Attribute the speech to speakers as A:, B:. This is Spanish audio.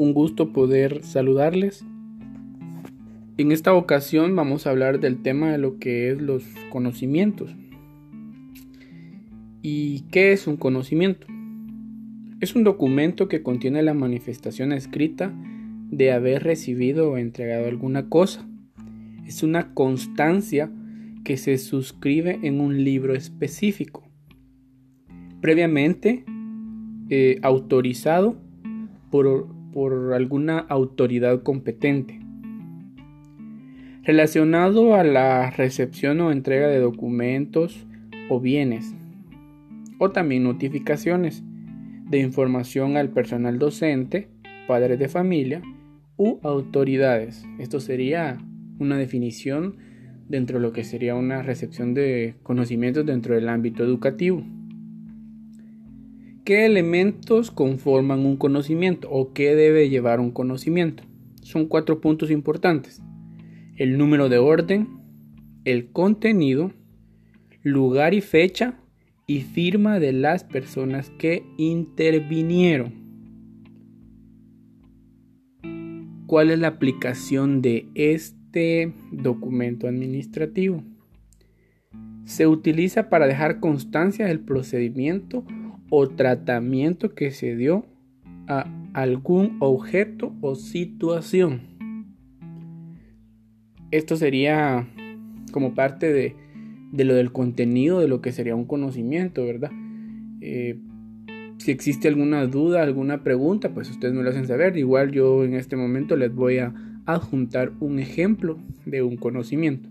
A: un gusto poder saludarles. En esta ocasión vamos a hablar del tema de lo que es los conocimientos. ¿Y qué es un conocimiento? Es un documento que contiene la manifestación escrita de haber recibido o entregado alguna cosa. Es una constancia que se suscribe en un libro específico, previamente eh, autorizado por, por alguna autoridad competente. Relacionado a la recepción o entrega de documentos o bienes, o también notificaciones de información al personal docente, padres de familia u autoridades. Esto sería una definición dentro de lo que sería una recepción de conocimientos dentro del ámbito educativo. ¿Qué elementos conforman un conocimiento o qué debe llevar un conocimiento? Son cuatro puntos importantes. El número de orden, el contenido, lugar y fecha y firma de las personas que intervinieron. ¿Cuál es la aplicación de este documento administrativo? Se utiliza para dejar constancia del procedimiento o tratamiento que se dio a algún objeto o situación. Esto sería como parte de, lo del contenido de lo que sería un conocimiento, ¿verdad? Eh, si existe alguna duda, alguna pregunta, pues ustedes me lo hacen saber. Igual yo en este momento les voy a adjuntar un ejemplo de un conocimiento.